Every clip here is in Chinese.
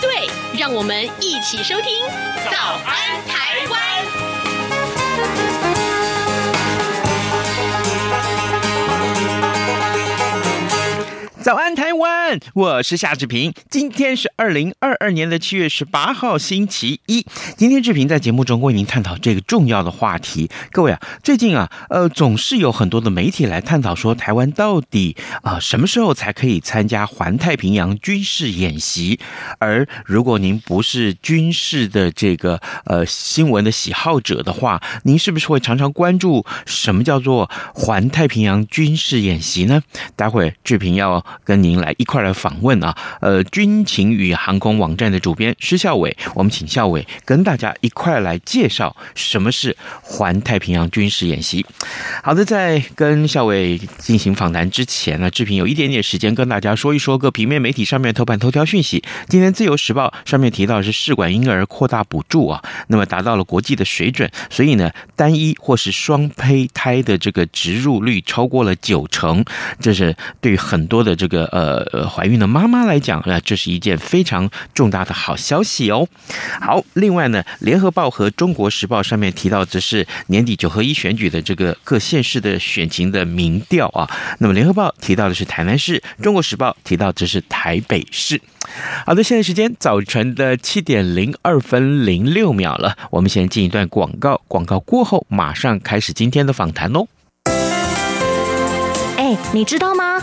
对，让我们一起收听《早安台湾》。早安，台湾！我是夏志平。今天是二零二二年的七月十八号，星期一。今天志平在节目中为您探讨这个重要的话题。各位啊，最近啊，呃，总是有很多的媒体来探讨说，台湾到底啊、什么时候才可以参加环太平洋军事演习？而如果您不是军事的这个呃新闻的喜好者的话，您是不是会常常关注什么叫做环太平洋军事演习呢？待会志平要。跟您来一块来访问啊，呃，军情与航空网站的主编施孝玮，我们请孝伟跟大家一块来介绍什么是环太平洋军事演习。好的，在跟孝玮进行访谈之前呢，志平有一点点时间跟大家说一说各平面媒体上面头版头条讯息。今天《自由时报》上面提到是试管婴儿扩大补助啊，那么达到了国际的水准，所以呢，单一或是双胚胎的这个植入率超过了九成，这是对很多的这。这个呃，怀孕的妈妈来讲那，这是一件非常重大的好消息哦。好，另外呢，《联合报》和《中国时报》上面提到，这是年底九合一选举的这个各县市的选情的民调啊。那么，《联合报》提到的是台南市，《中国时报》提到这是台北市。好的，现在时间早晨的七点零二分零六秒了，我们先进一段广告，广告过后马上开始今天的访谈哦。哎，你知道吗？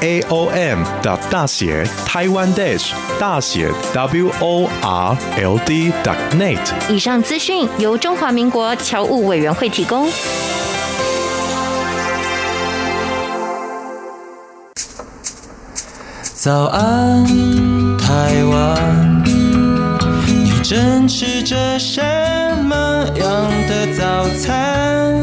A O M 的大写台湾 dash 大写 W O R L D dot net。以上资讯由中华民国侨务委员会提供。早安，台湾，你正吃着什么样的早餐？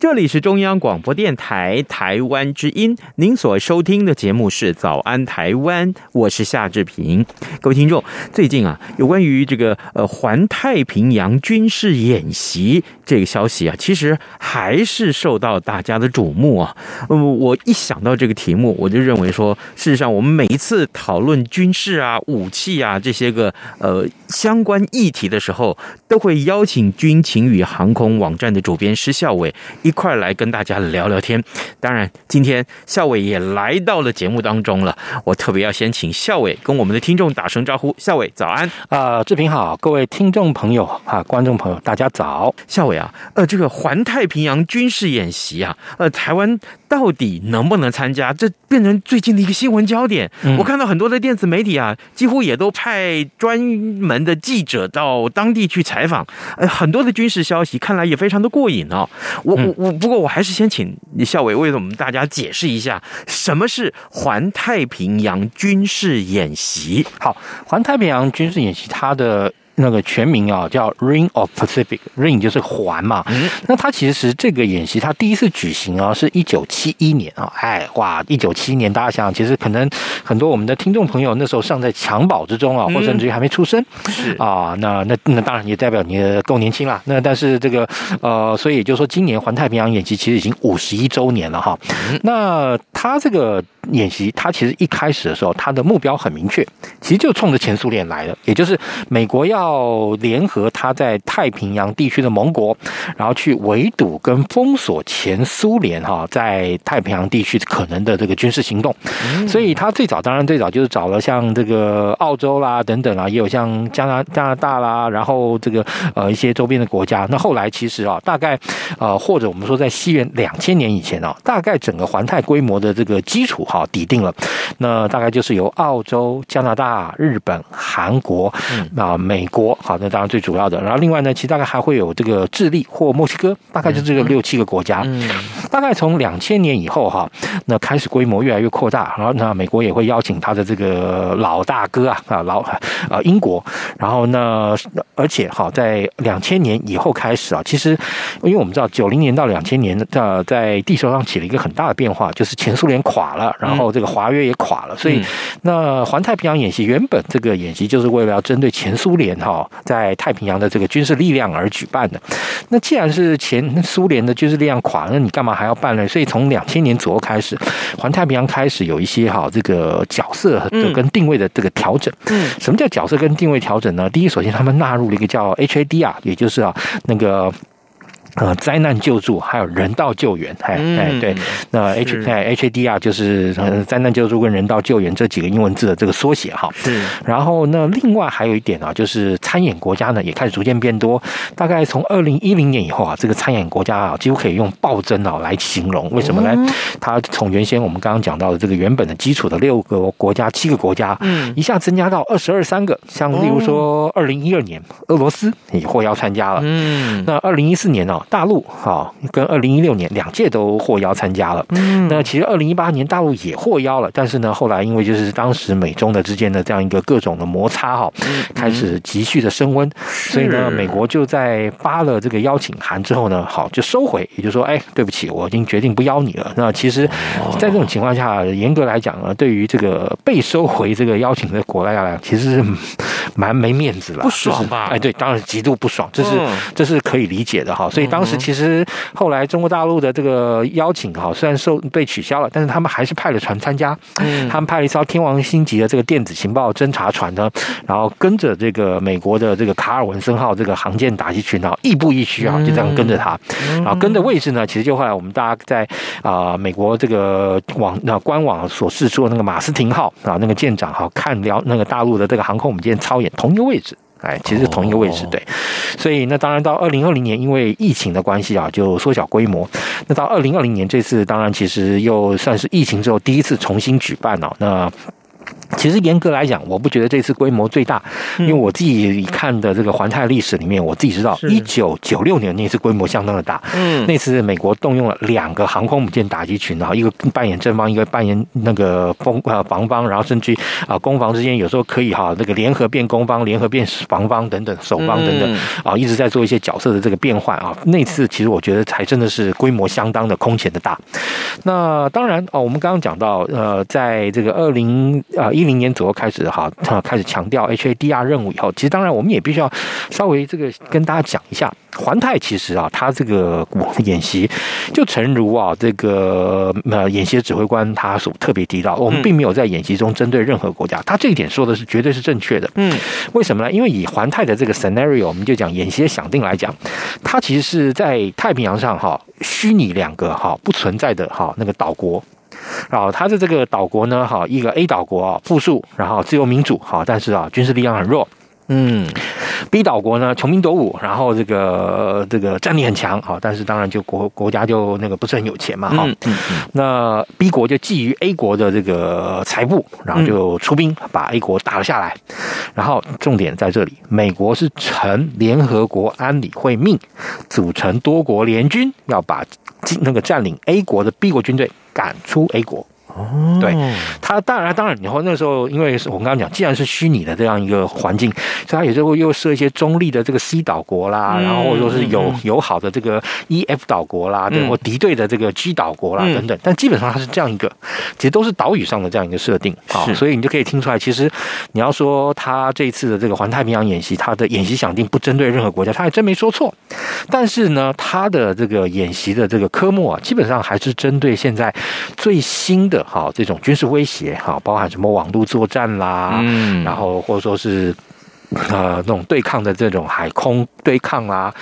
这里是中央广播电台台湾之音，您所收听的节目是《早安台湾》，我是夏志平。各位听众，最近啊，有关于这个呃环太平洋军事演习这个消息啊，其实还是受到大家的瞩目啊。嗯，我一想到这个题目，我就认为说，事实上我们每一次讨论军事啊、武器啊这些个呃相关议题的时候，都会邀请军情与航空网站的主编施孝玮一块来跟大家聊聊天。当然，今天校伟也来到了节目当中了。我特别要先请校伟跟我们的听众打声招呼。校伟，早安！啊、呃，志平好，各位听众朋友啊，观众朋友，大家早。校伟啊，呃，这个环太平洋军事演习啊，呃，台湾到底能不能参加？这变成最近的一个新闻焦点。嗯、我看到很多的电子媒体啊，几乎也都派专门的记者到当地去采访。呃，很多的军事消息看来也非常的过瘾哦。我我。我不过我还是先请校委为我们大家解释一下什么是环太平洋军事演习。好，环太平洋军事演习它的。那个全名啊叫 Ring of Pacific，Ring 就是环嘛。嗯，那它其实这个演习，它第一次举行啊，是一九七一年啊。哎，哇，一九七一年，大家想想，其实可能很多我们的听众朋友那时候尚在襁褓之中啊，或者甚至于还没出生。是啊，那那那当然也代表你够年轻了。那但是这个呃，所以也就是说，今年环太平洋演习其实已经五十一周年了哈。那它这个。演习，它其实一开始的时候，它的目标很明确，其实就冲着前苏联来的，也就是美国要联合它在太平洋地区的盟国，然后去围堵跟封锁前苏联哈在太平洋地区可能的这个军事行动。所以，他最早当然最早就是找了像这个澳洲啦等等啊，也有像加拿加拿大啦，然后这个呃一些周边的国家。那后来其实啊，大概呃或者我们说在西元两千年以前啊，大概整个环太规模的这个基础哈。抵定了，那大概就是由澳洲、加拿大、日本、韩国，啊，美国，好，那当然最主要的。然后另外呢，其实大概还会有这个智利或墨西哥，大概就这个六七个国家。嗯，大概从两千年以后哈，那开始规模越来越扩大。然后那美国也会邀请他的这个老大哥啊啊老啊英国。然后呢，而且哈，在两千年以后开始啊，其实因为我们知道九零年到两千年的在地球上起了一个很大的变化，就是前苏联垮了，然后。这个华约也垮了，所以那环太平洋演习原本这个演习就是为了要针对前苏联哈在太平洋的这个军事力量而举办的。那既然是前苏联的军事力量垮，那你干嘛还要办呢？所以从两千年左右开始，环太平洋开始有一些哈这个角色跟定位的这个调整。嗯，什么叫角色跟定位调整呢？第一，首先他们纳入了一个叫 HAD 啊，也就是啊那个。呃，灾难救助还有人道救援，哎哎，对，那 H 哎 H A D R 就是灾难救助跟人道救援这几个英文字的这个缩写哈。对。然后那另外还有一点啊，就是参演国家呢也开始逐渐变多。大概从二零一零年以后啊，这个参演国家啊几乎可以用暴增啊来形容。为什么呢？它从原先我们刚刚讲到的这个原本的基础的六个国家、七个国家，嗯，一下增加到二十二三个。像例如说二零一二年，俄罗斯也获邀参加了。嗯。那二零一四年呢？大陆哈跟二零一六年两届都获邀参加了，嗯，那其实二零一八年大陆也获邀了，但是呢，后来因为就是当时美中的之间的这样一个各种的摩擦哈，开始急剧的升温，所以呢，美国就在发了这个邀请函之后呢，好就收回，也就是说，哎，对不起，我已经决定不邀你了。那其实，在这种情况下，严格来讲呢，对于这个被收回这个邀请的国家来讲，其实是蛮没面子了，不爽吧？哎，对，当然极度不爽，这是这是可以理解的哈。所以当时其实后来中国大陆的这个邀请哈，虽然受被取消了，但是他们还是派了船参加。嗯，他们派了一艘天王星级的这个电子情报侦察船呢，然后跟着这个美国的这个卡尔文森号这个航舰打击群啊，亦步亦趋啊，就这样跟着他。然后跟的位置呢，其实就后来我们大家在啊美国这个网那官网所示出的那个马斯廷号啊，那个舰长哈看了那个大陆的这个航空母舰操演同一个位置。哎，其实同一个位置，对，所以那当然到二零二零年，因为疫情的关系啊，就缩小规模。那到二零二零年这次，当然其实又算是疫情之后第一次重新举办了，那。其实严格来讲，我不觉得这次规模最大，因为我自己看的这个环太历史里面，我自己知道，一九九六年那次规模相当的大。嗯，那次美国动用了两个航空母舰打击群，然后一个扮演正方，一个扮演那个攻呃防方，然后甚至啊攻防之间有时候可以哈那个联合变攻方，联合变防方等等，守方等等啊，一直在做一些角色的这个变换啊。那次其实我觉得才真的是规模相当的空前的大。那当然哦，我们刚刚讲到呃，在这个二零啊。一零年左右开始哈，开始强调 HADR 任务以后，其实当然我们也必须要稍微这个跟大家讲一下，环太其实啊，它这个演习就诚如啊这个呃演习的指挥官他所特别提到，我们并没有在演习中针对任何国家，他这一点说的是绝对是正确的。嗯，为什么呢？因为以环太的这个 scenario，我们就讲演习的想定来讲，它其实是在太平洋上哈虚拟两个哈不存在的哈那个岛国。然后它的这个岛国呢，哈，一个 A 岛国啊，富庶，然后自由民主，好，但是啊，军事力量很弱，嗯，B 岛国呢穷兵黩武，然后这个这个战力很强好，但是当然就国国家就那个不是很有钱嘛哈。嗯嗯嗯。那 B 国就觊觎 A 国的这个财富，然后就出兵把 A 国打了下来。然后重点在这里，美国是承联合国安理会命，组成多国联军，要把那个占领 A 国的 B 国军队赶出 A 国。哦，对，他当然当然，然后那时候，因为我们刚刚讲，既然是虚拟的这样一个环境，所以他有时候又设一些中立的这个 C 岛国啦，嗯、然后或者说是有友好的这个 E、F 岛国啦，对，或敌对的这个 G 岛国啦等等。但基本上它是这样一个，其实都是岛屿上的这样一个设定啊，所以你就可以听出来，其实你要说他这一次的这个环太平洋演习，他的演习想定不针对任何国家，他还真没说错。但是呢，他的这个演习的这个科目啊，基本上还是针对现在最新的。好，这种军事威胁，哈，包含什么网络作战啦，嗯，然后或者说是呃那种对抗的这种海空对抗啦。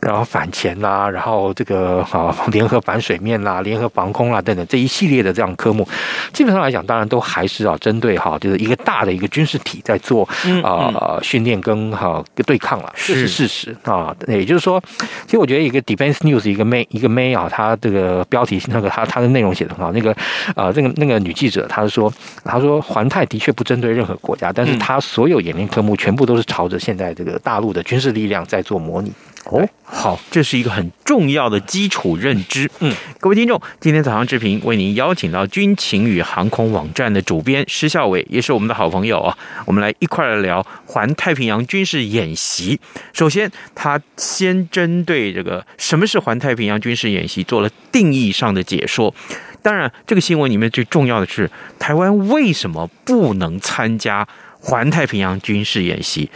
然后反潜啦，然后这个啊联合反水面啦，联合防空啦等等这一系列的这样科目，基本上来讲，当然都还是啊针对哈，就是一个大的一个军事体在做啊训练跟哈对抗了，这是事实啊。也就是说，其实我觉得一个 Defense News 一个 May 一个 May 啊，它这个标题那个它它的内容写的很好，那个啊这个那个女记者她说，她说环太的确不针对任何国家，但是她所有演练科目全部都是朝着现在这个大陆的军事力量在做模拟。哦，好，这是一个很重要的基础认知。嗯，各位听众，今天早上志平为您邀请到军情与航空网站的主编施孝伟，也是我们的好朋友啊。我们来一块来聊环太平洋军事演习。首先，他先针对这个什么是环太平洋军事演习做了定义上的解说。当然，这个新闻里面最重要的是台湾为什么不能参加。环太平洋军事演习，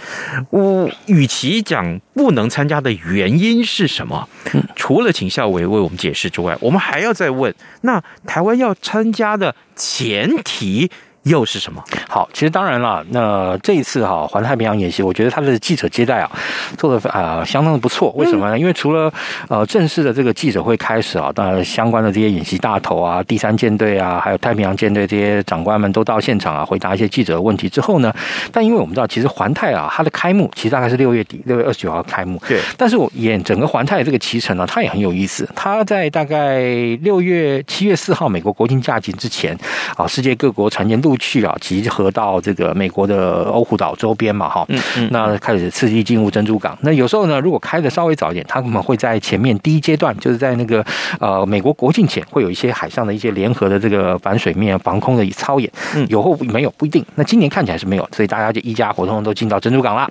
我与其讲不能参加的原因是什么，除了请校委为我们解释之外，我们还要再问：那台湾要参加的前提又是什么？好，其实当然了，那这一次哈环太平洋演习，我觉得他的记者接待啊做的啊、呃、相当的不错。为什么呢？因为除了呃正式的这个记者会开始啊，当然相关的这些演习大头啊、第三舰队啊，还有太平洋舰队这些长官们都到现场啊，回答一些记者的问题之后呢，但因为我们知道，其实环太啊它的开幕其实大概是六月底，六月二十九号开幕。对。但是我演整个环太这个骑程呢，它也很有意思。它在大概六月七月四号美国国庆假期之前啊，世界各国船员陆续啊集合到这个美国的欧胡岛周边嘛，哈，嗯嗯，那开始刺激进入珍珠港。那有时候呢，如果开的稍微早一点，他们会在前面第一阶段，就是在那个呃美国国庆前，会有一些海上的一些联合的这个反水面防空的操演。嗯，有后没有不一定。那今年看起来是没有，所以大家就一家伙通通都进到珍珠港了。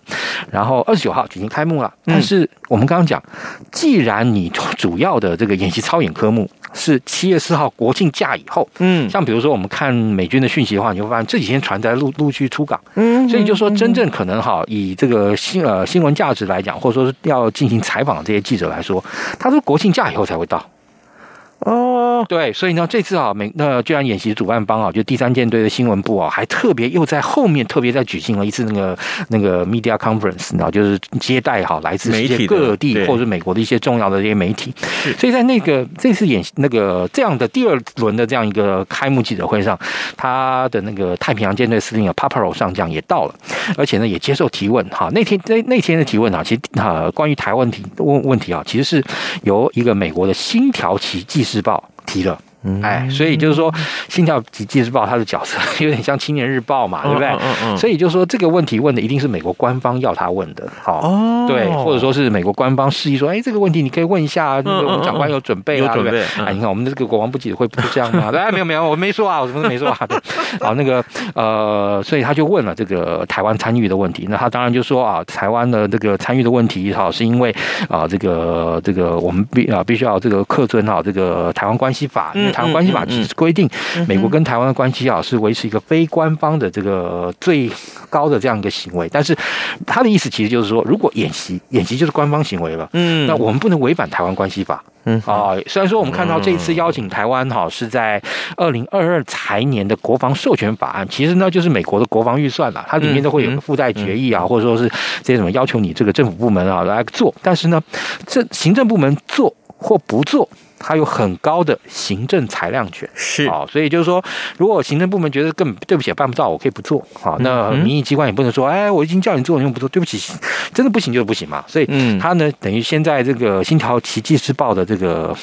然后二十九号举行开幕了。但是我们刚刚讲，既然你主要的这个演习操演科目是七月四号国庆假以后，嗯，像比如说我们看美军的讯息的话，你会发现这几天船在陆陆续出港，嗯，所以就说真正可能哈，以这个新呃新闻价值来讲，或者说是要进行采访的这些记者来说，他说国庆假以后才会到。哦，对，所以呢，这次啊，美那居然演习主办方啊，就第三舰队的新闻部啊，还特别又在后面特别在举行了一次那个那个 media conference，然后就是接待哈来自世界各地或者是美国的一些重要的这些媒体。所以在那个这次演习那个这样的第二轮的这样一个开幕记者会上，他的那个太平洋舰队司令啊，Paparo 上将也到了，而且呢也接受提问哈。那天那那天的提问啊，其实啊关于台湾题问问题啊，其实是由一个美国的星条旗记事报提了。哎，所以就是说，《星条旗纪事报》它的角色 有点像《青年日报》嘛，对不对？嗯嗯嗯。所以就是说，这个问题问的一定是美国官方要他问的，好，哦，对，或者说是美国官方示意说，哎，这个问题你可以问一下，那个我们长官有准备啊，对不对？哎，你看我们的这个国王不记者会不是这样吗？哎，没有没有，我没说啊，我什么都没说啊。对，好，那个呃，所以他就问了这个台湾参与的问题。那他当然就说啊，台湾的这个参与的问题，哈，是因为啊，这个这个我们必啊必须要这个恪遵哈这个台湾关系法。台湾关系法其实规定，美国跟台湾的关系啊是维持一个非官方的这个最高的这样一个行为。但是他的意思其实就是说，如果演习，演习就是官方行为了，嗯，那我们不能违反台湾关系法，嗯啊。虽然说我们看到这一次邀请台湾哈是在二零二二财年的国防授权法案，其实呢就是美国的国防预算了，它里面都会有个附带决议啊，或者说是这些什么要求你这个政府部门啊来做。但是呢，这行政部门做或不做。它有很高的行政裁量权，是啊，所以就是说，如果行政部门觉得根本对不起办不到，我可以不做啊。那民意机关也不能说，哎，我已经叫你做，你又不做，对不起，真的不行就是不行嘛。所以，嗯，他呢，等于现在这个《新条奇迹之报》的这个。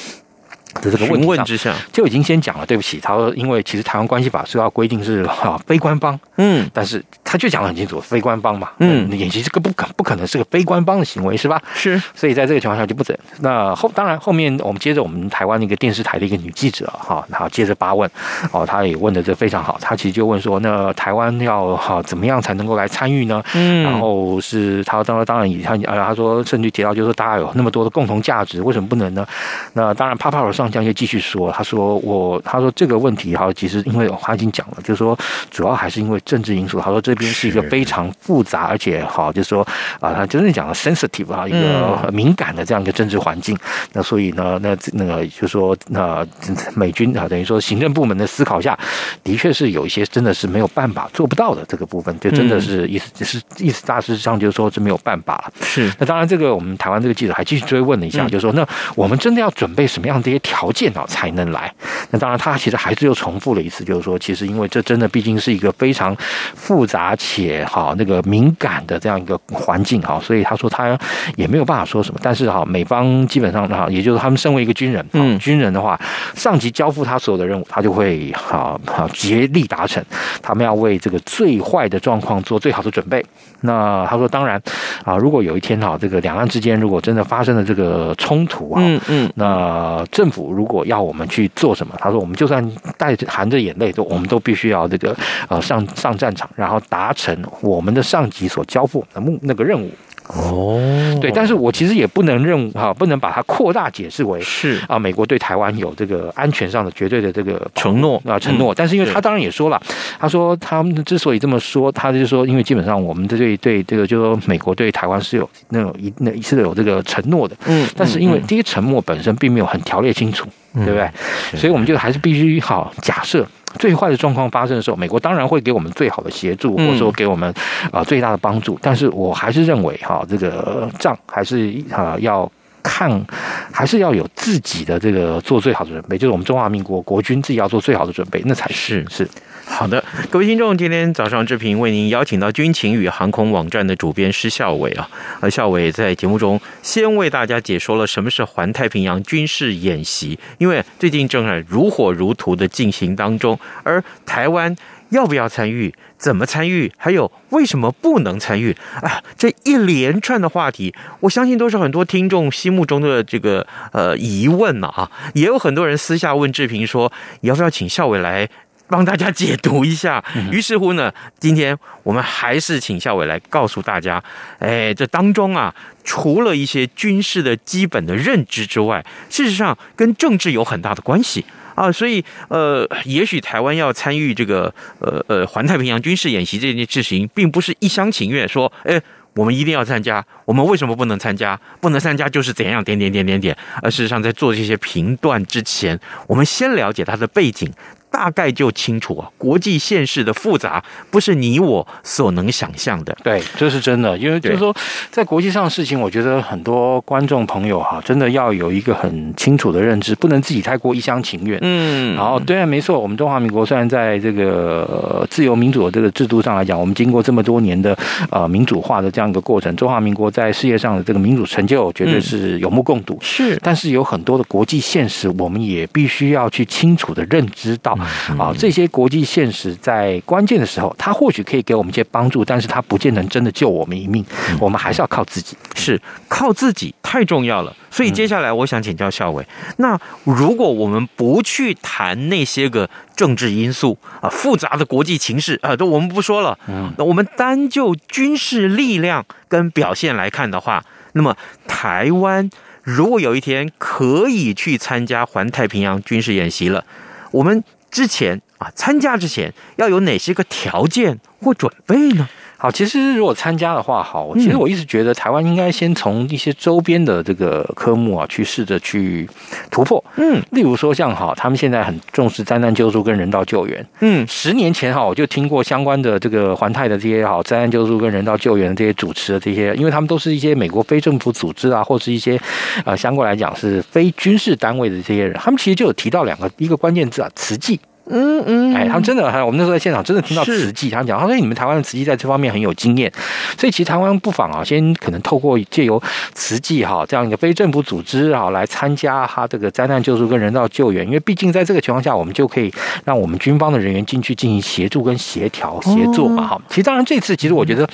的这个问题之下，就已经先讲了。对不起，他说，因为其实台湾关系法是要规定是啊 非官方，嗯，但是他就讲得很清楚，非官方嘛，嗯，演习这个不可不可能是个非官方的行为，是吧？是，所以在这个情况下就不准。那后当然后面我们接着我们台湾那个电视台的一个女记者哈，然后接着八问，哦，她也问的这非常好，她其实就问说，那台湾要哈怎么样才能够来参与呢？嗯，然后是他当然当然以他啊，他说甚至提到就是说大家有那么多的共同价值，为什么不能呢？那当然帕帕罗上。将就继续说，他说我，他说这个问题哈，其实因为他已经讲了，就是说主要还是因为政治因素。他说这边是一个非常复杂，而且好，就是说啊，他真正讲了 sensitive 啊，一个敏感的这样一个政治环境。那所以呢，那那个就是说，那美军啊，等于说行政部门的思考下，的确是有一些真的是没有办法做不到的这个部分，就真的是意思就是意思大致上就是说是没有办法了。是。那当然，这个我们台湾这个记者还继续追问了一下，就是说那我们真的要准备什么样的这些条条件啊才能来。那当然，他其实还是又重复了一次，就是说，其实因为这真的毕竟是一个非常复杂且哈那个敏感的这样一个环境哈，所以他说他也没有办法说什么。但是哈，美方基本上哈，也就是他们身为一个军人，嗯，军人的话，上级交付他所有的任务，他就会哈哈竭力达成。他们要为这个最坏的状况做最好的准备。那他说，当然啊，如果有一天哈，这个两岸之间如果真的发生了这个冲突啊，嗯嗯，那政府。如果要我们去做什么，他说我们就算带着含着眼泪，都我们都必须要这个呃上上战场，然后达成我们的上级所交付的目那个任务。哦，对，但是我其实也不能认哈，不能把它扩大解释为是。啊，美国对台湾有这个安全上的绝对的这个承诺。啊承诺。但是因为他当然也说了，他说他们之所以这么说，他就是说，因为基本上我们对对这个就是说美国对台湾是有那种一那是有这个承诺的，嗯，但是因为第一承诺本身并没有很条列清楚，对不对？所以我们就还是必须好假设。最坏的状况发生的时候，美国当然会给我们最好的协助，或者说给我们啊最大的帮助。但是我还是认为哈，这个仗还是啊要看，还是要有自己的这个做最好的准备，就是我们中华民国国军自己要做最好的准备，那才是是。好的，各位听众，今天早上志平为您邀请到军情与航空网站的主编施孝伟啊，而孝伟在节目中先为大家解说了什么是环太平洋军事演习，因为最近正在如火如荼的进行当中，而台湾要不要参与，怎么参与，还有为什么不能参与啊？这一连串的话题，我相信都是很多听众心目中的这个呃疑问呢啊，也有很多人私下问志平说，要不要请孝伟来？帮大家解读一下，于是乎呢，今天我们还是请校委来告诉大家，哎，这当中啊，除了一些军事的基本的认知之外，事实上跟政治有很大的关系啊，所以呃，也许台湾要参与这个呃呃环太平洋军事演习这件事情，并不是一厢情愿说，哎，我们一定要参加，我们为什么不能参加？不能参加就是怎样点点点点点，而事实上在做这些评断之前，我们先了解它的背景。大概就清楚啊，国际现实的复杂不是你我所能想象的。对，这是真的，因为就是说，在国际上的事情，我觉得很多观众朋友哈，真的要有一个很清楚的认知，不能自己太过一厢情愿。嗯，然后对啊，没错，我们中华民国虽然在这个自由民主的这个制度上来讲，我们经过这么多年的呃民主化的这样一个过程，中华民国在世界上的这个民主成就绝对是有目共睹。是，但是有很多的国际现实，我们也必须要去清楚的认知到。啊，这些国际现实在关键的时候，它或许可以给我们一些帮助，但是它不见得真的救我们一命。我们还是要靠自己，是靠自己太重要了。所以接下来我想请教校伟，那如果我们不去谈那些个政治因素啊，复杂的国际情势啊，都我们不说了。嗯，那我们单就军事力量跟表现来看的话，那么台湾如果有一天可以去参加环太平洋军事演习了，我们之前啊，参加之前要有哪些个条件或准备呢？好，其实如果参加的话，好，其实我一直觉得台湾应该先从一些周边的这个科目啊，去试着去突破。嗯，例如说像哈，他们现在很重视灾难救助跟人道救援。嗯，十年前哈，我就听过相关的这个环泰的这些好灾难救助跟人道救援的这些主持的这些，因为他们都是一些美国非政府组织啊，或是一些呃相关来讲是非军事单位的这些人，他们其实就有提到两个一个关键字啊，慈济。嗯嗯，哎，他们真的，我们那时候在现场真的听到慈济，他们讲，他说你们台湾的慈济在这方面很有经验，所以其实台湾不妨啊，先可能透过借由慈济哈这样一个非政府组织啊来参加哈这个灾难救助跟人道救援，因为毕竟在这个情况下，我们就可以让我们军方的人员进去进行协助跟协调协作嘛哈。其实当然这次其实我觉得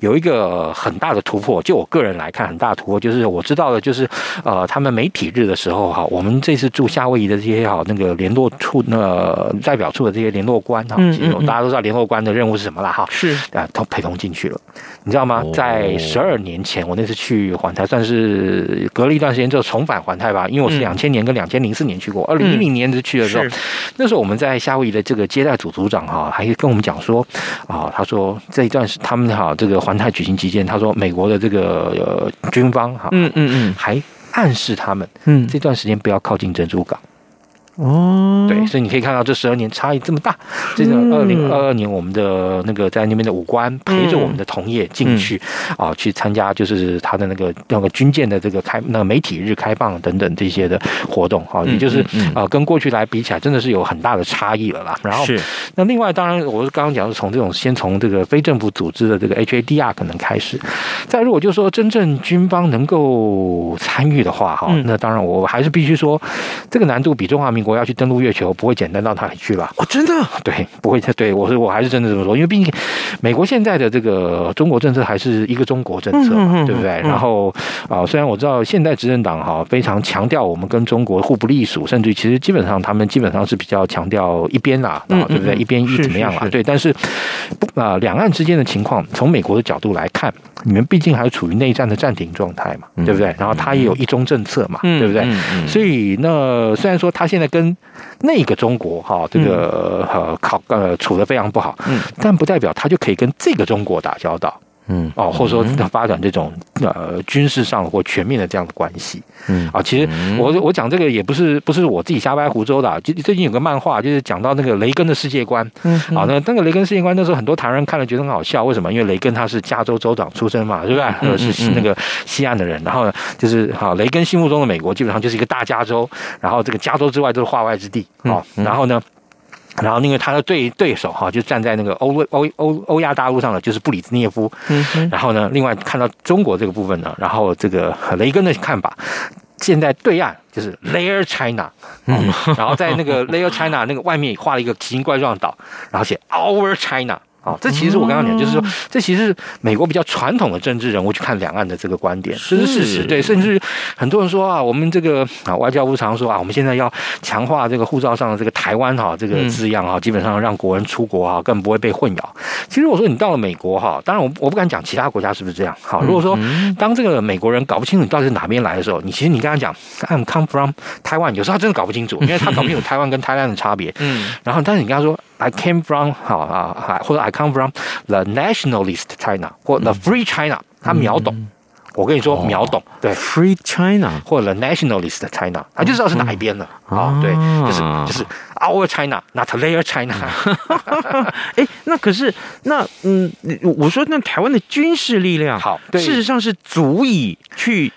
有一个很大的突破，就我个人来看很大的突破，就是我知道的就是呃他们媒体日的时候哈，我们这次驻夏威夷的这些哈那个联络处那。代表处的这些联络官哈，其实大家都知道联络官的任务是什么了哈，是。啊，都陪同进去了，你知道吗？在十二年前，我那次去环太，算是隔了一段时间之后重返环太吧，因为我是两千年跟两千零四年去过，二零一零年就去的时候，那时候我们在夏威夷的这个接待组组长哈，还跟我们讲说啊，他说这一段是他们哈这个环太举行期间，他说美国的这个呃军方哈，嗯嗯嗯，还暗示他们，嗯，这段时间不要靠近珍珠港。哦，对，所以你可以看到这十二年差异这么大。这个二零二二年，我们的那个在那边的武官陪着我们的同业进去啊，去参加就是他的那个那个军舰的这个开那个媒体日开放等等这些的活动啊，也就是啊跟过去来比起来，真的是有很大的差异了啦。然后是那另外当然我是刚刚讲是从这种先从这个非政府组织的这个 HADR 可能开始，再如果就说真正军方能够参与的话哈，那当然我还是必须说这个难度比中华民。我要去登陆月球，不会简单到哪里去吧？哦，真的？对，不会。对，我是我还是真的这么说，因为毕竟美国现在的这个中国政策还是一个中国政策嘛，对不对？然后啊，虽然我知道现在执政党哈非常强调我们跟中国互不隶属，甚至其实基本上他们基本上是比较强调一边啦，啊，对不对？一边一怎么样啦？对，但是啊，两岸之间的情况，从美国的角度来看，你们毕竟还处于内战的暂停状态嘛，对不对？然后他也有一中政策嘛，对不对？所以那虽然说他现在跟那个中国哈，这个呃考呃处的非常不好，嗯，但不代表他就可以跟这个中国打交道。嗯哦，或者说发展这种呃军事上或全面的这样的关系，嗯啊，其实我我讲这个也不是不是我自己瞎掰胡诌的，最最近有个漫画就是讲到那个雷根的世界观，嗯啊，那那个雷根世界观那时候很多台湾人看了觉得很好笑，为什么？因为雷根他是加州州长出身嘛，对不对？是那个西岸的人，然后呢就是好雷根心目中的美国基本上就是一个大加州，然后这个加州之外都是化外之地哦，然后呢。然后，因为他的对对手哈，就站在那个欧欧欧欧亚大陆上的，就是布里兹涅夫。嗯哼。然后呢，另外看到中国这个部分呢，然后这个雷根的看法，现在对岸就是 Layer China，嗯，然后在那个 Layer China 那个外面画了一个奇形怪状的岛，然后写 Our China。啊，这其实我刚刚讲，就是说，这其实是美国比较传统的政治人物去看两岸的这个观点，这是事实。对，甚至很多人说啊，我们这个啊外交部常说啊，我们现在要强化这个护照上的这个台湾哈这个字样啊，基本上让国人出国啊更不会被混淆。其实我说你到了美国哈，当然我我不敢讲其他国家是不是这样。好，如果说当这个美国人搞不清楚你到底是哪边来的时候，你其实你跟他讲 I'm come from Taiwan，有时候他真的搞不清楚，因为他搞不清楚 台湾跟台湾的差别。嗯，然后但是你跟他说。I came from 好啊，或者 I come from the nationalist China 或 the free China，他秒懂。我跟你说，秒懂。对，free China 或者 the nationalist China，他就知道是哪一边了。啊，对，就是就是 our China，not their China。哎，那可是那嗯，我说那台湾的军事力量，好，事实上是足以去。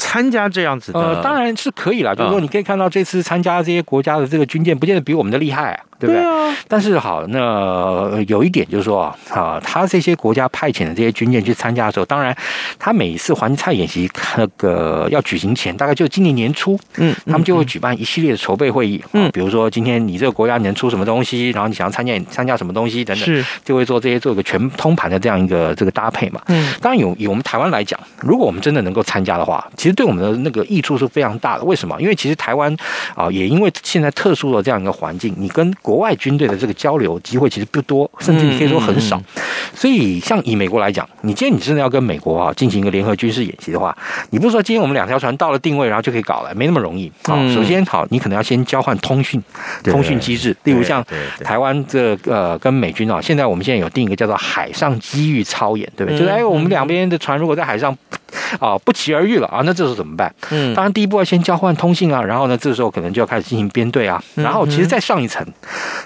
参加这样子的，呃，当然是可以了。就是说，你可以看到这次参加这些国家的这个军舰，不见得比我们的厉害啊，对不对？对啊。但是好，那有一点就是说啊，他这些国家派遣的这些军舰去参加的时候，当然，他每一次环菜演习那个要举行前，大概就今年年初，嗯，他们就会举办一系列的筹备会议，嗯，比如说今天你这个国家能出什么东西，然后你想要参加参加什么东西等等，是，就会做这些做一个全通盘的这样一个这个搭配嘛。嗯，当然有以我们台湾来讲，如果我们真的能够参加的话，其实对我们的那个益处是非常大的。为什么？因为其实台湾啊，也因为现在特殊的这样一个环境，你跟国外军队的这个交流机会其实不多，甚至你可以说很少。嗯嗯、所以，像以美国来讲，你今天你真的要跟美国啊进行一个联合军事演习的话，你不是说今天我们两条船到了定位，然后就可以搞了，没那么容易啊。嗯、首先，好，你可能要先交换通讯，通讯机制，例如像台湾这个、呃跟美军啊，现在我们现在有定一个叫做海上机遇操演，对不对？嗯、就是哎，我们两边的船如果在海上。啊，不期而遇了啊！那这时候怎么办？嗯，当然第一步要先交换通信啊，然后呢，这时候可能就要开始进行编队啊，然后其实再上一层，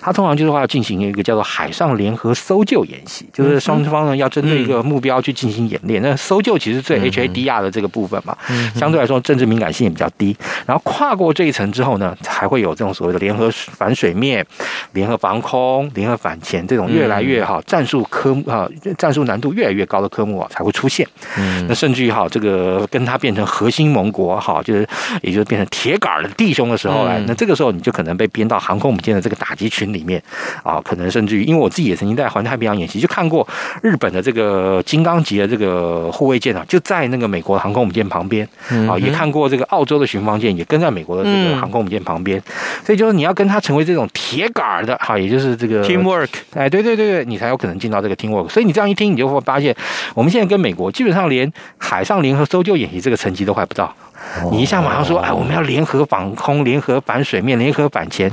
它通常就是话要进行一个叫做海上联合搜救演习，就是双方呢要针对一个目标去进行演练。那搜救其实最 HADR 的这个部分嘛，相对来说政治敏感性也比较低。然后跨过这一层之后呢，还会有这种所谓的联合反水面、联合防空、联合反潜这种越来越好战术科目啊，战术难度越来越高的科目啊才会出现。嗯，那甚至于哈。这个跟他变成核心盟国哈，就是也就是变成铁杆的弟兄的时候，来，那这个时候你就可能被编到航空母舰的这个打击群里面啊，可能甚至于，因为我自己也曾经在环太平洋演习，就看过日本的这个金刚级的这个护卫舰啊，就在那个美国的航空母舰旁边啊，也看过这个澳洲的巡防舰也跟在美国的这个航空母舰旁边，所以就是你要跟他成为这种铁杆的哈，也就是这个 teamwork，哎，对对对对，你才有可能进到这个 teamwork。所以你这样一听，你就会发现，我们现在跟美国基本上连海上。联合搜救演习这个层级都还不到，你一下马上说，哎，我们要联合防空、联合反水面、联合反潜，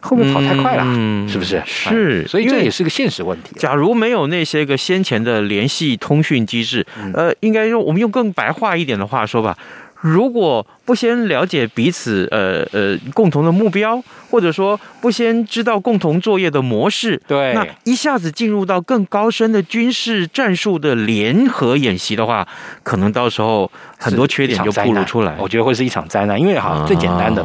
会不会跑太快了？嗯，是不是？是，所以这也是个现实问题。假如没有那些个先前的联系通讯机制，呃，应该用我们用更白话一点的话说吧，如果。不先了解彼此呃呃共同的目标，或者说不先知道共同作业的模式，对，那一下子进入到更高深的军事战术的联合演习的话，可能到时候很多缺点就暴露出来。我觉得会是一场灾难，因为哈最简单的，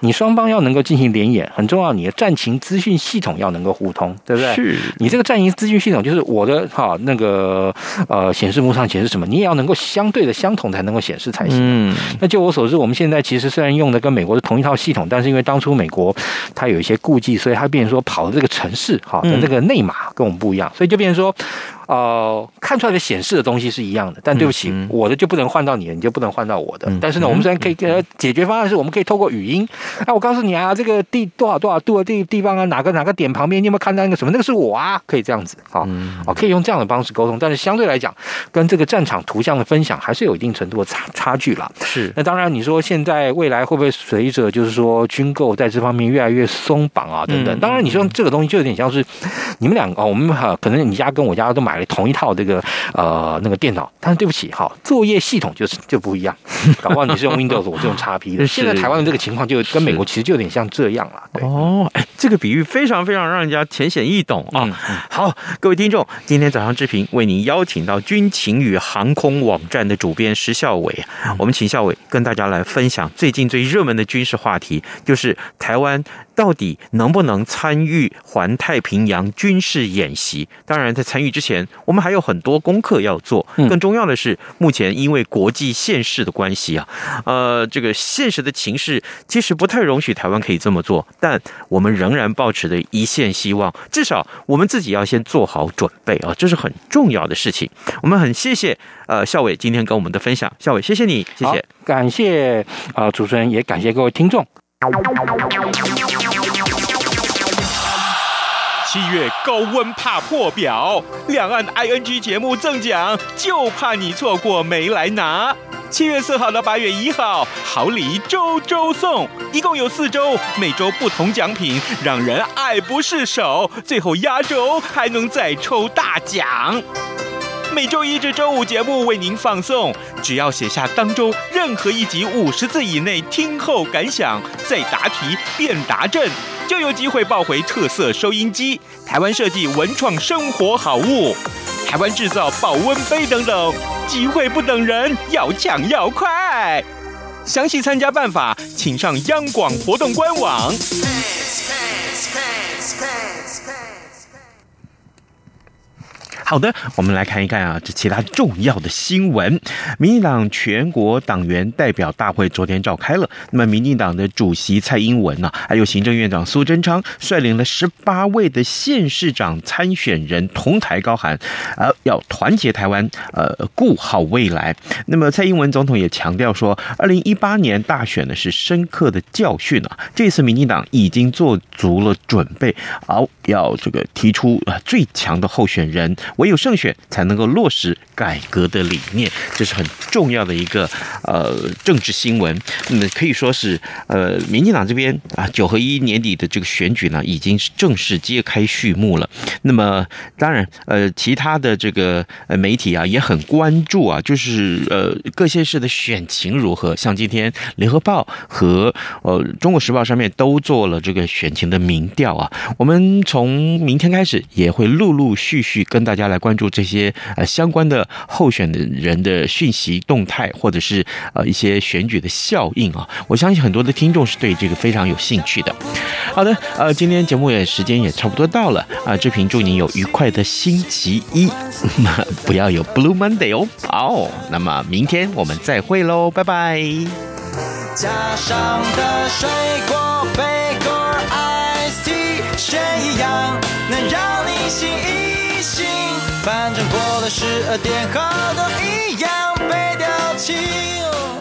你双方要能够进行联演，很重要，你的战情资讯系统要能够互通，对不对？是你这个战情资讯系统，就是我的哈那个呃显示幕上显示什么，你也要能够相对的相同才能够显示才行。嗯，那就我所知。我们现在其实虽然用的跟美国是同一套系统，但是因为当初美国它有一些顾忌，所以它变成说跑的这个城市哈，跟这个内码跟我们不一样，所以就变成说。呃，看出来的显示的东西是一样的，但对不起，我的就不能换到你的，你就不能换到我的。嗯、但是呢，我们虽然可以呃解决方案是，我们可以透过语音。那、啊、我告诉你啊，这个地多少多少度的地地方啊，哪个哪个点旁边，你有没有看到那个什么？那个是我啊，可以这样子啊，哦，嗯、可以用这样的方式沟通。但是相对来讲，跟这个战场图像的分享还是有一定程度的差差距啦。是。那当然，你说现在未来会不会随着就是说军购在这方面越来越松绑啊等等？嗯、当然，你说这个东西就有点像是你们两个，我们哈可能你家跟我家都买了同一套这个。呃，那个电脑，但是对不起，哈，作业系统就是就不一样。搞不好你是用 Windows，我是用 XP 的。现在台湾的这个情况就跟美国其实就有点像这样了。对哦，哎，这个比喻非常非常让人家浅显易懂啊。好，各位听众，今天早上之平为您邀请到军情与航空网站的主编石孝伟，我们请孝伟跟大家来分享最近最热门的军事话题，就是台湾到底能不能参与环太平洋军事演习？当然，在参与之前，我们还有很多功课要做。更重要的是，目前因为国际现实的关系啊，呃，这个现实的情势其实不太容许台湾可以这么做。但我们仍然抱持着一线希望，至少我们自己要先做好准备啊，这是很重要的事情。我们很谢谢呃校伟今天跟我们的分享，校伟谢谢你，谢谢，感谢啊、呃、主持人，也感谢各位听众。七月高温怕破表，两岸 ING 节目赠奖，就怕你错过没来拿。七月四号到八月一号，好礼周周送，一共有四周，每周不同奖品，让人爱不释手。最后压轴还能再抽大奖。每周一至周五节目为您放送，只要写下当周任何一集五十字以内听后感想，再答题变答正。就有机会抱回特色收音机、台湾设计文创生活好物、台湾制造保温杯等等，机会不等人，要抢要快！详细参加办法，请上央广活动官网。好的，我们来看一看啊，这其他重要的新闻。民进党全国党员代表大会昨天召开了，那么民进党的主席蔡英文呢、还有行政院长苏贞昌率领了十八位的县市长参选人同台高喊，呃，要团结台湾，呃，顾好未来。那么蔡英文总统也强调说，二零一八年大选呢是深刻的教训啊，这次民进党已经做足了准备，好要这个提出啊最强的候选人，唯有胜选才能够落实改革的理念，这是很重要的一个呃政治新闻。那么可以说是呃民进党这边啊九合一年底的这个选举呢，已经是正式揭开序幕了。那么当然呃其他的这个呃媒体啊也很关注啊，就是呃各县市的选情如何。像今天联合报和呃中国时报上面都做了这个选情的民调啊。我们从明天开始也会陆陆续续跟大家来关注这些呃相关的候选的人的讯息动态，或者是呃一些选举的效应啊。我相信很多的听众是对这个非常有兴趣的。好的，呃，今天节目也时间也差不多到了啊。志平祝你有愉快的星期一，不要有 Blue Monday 哦。好，那么明天我们再会喽，拜拜。加上的水果杯果 Ice Tea 选一样，能让你醒一醒。反正过了十二点后都一样被丢弃。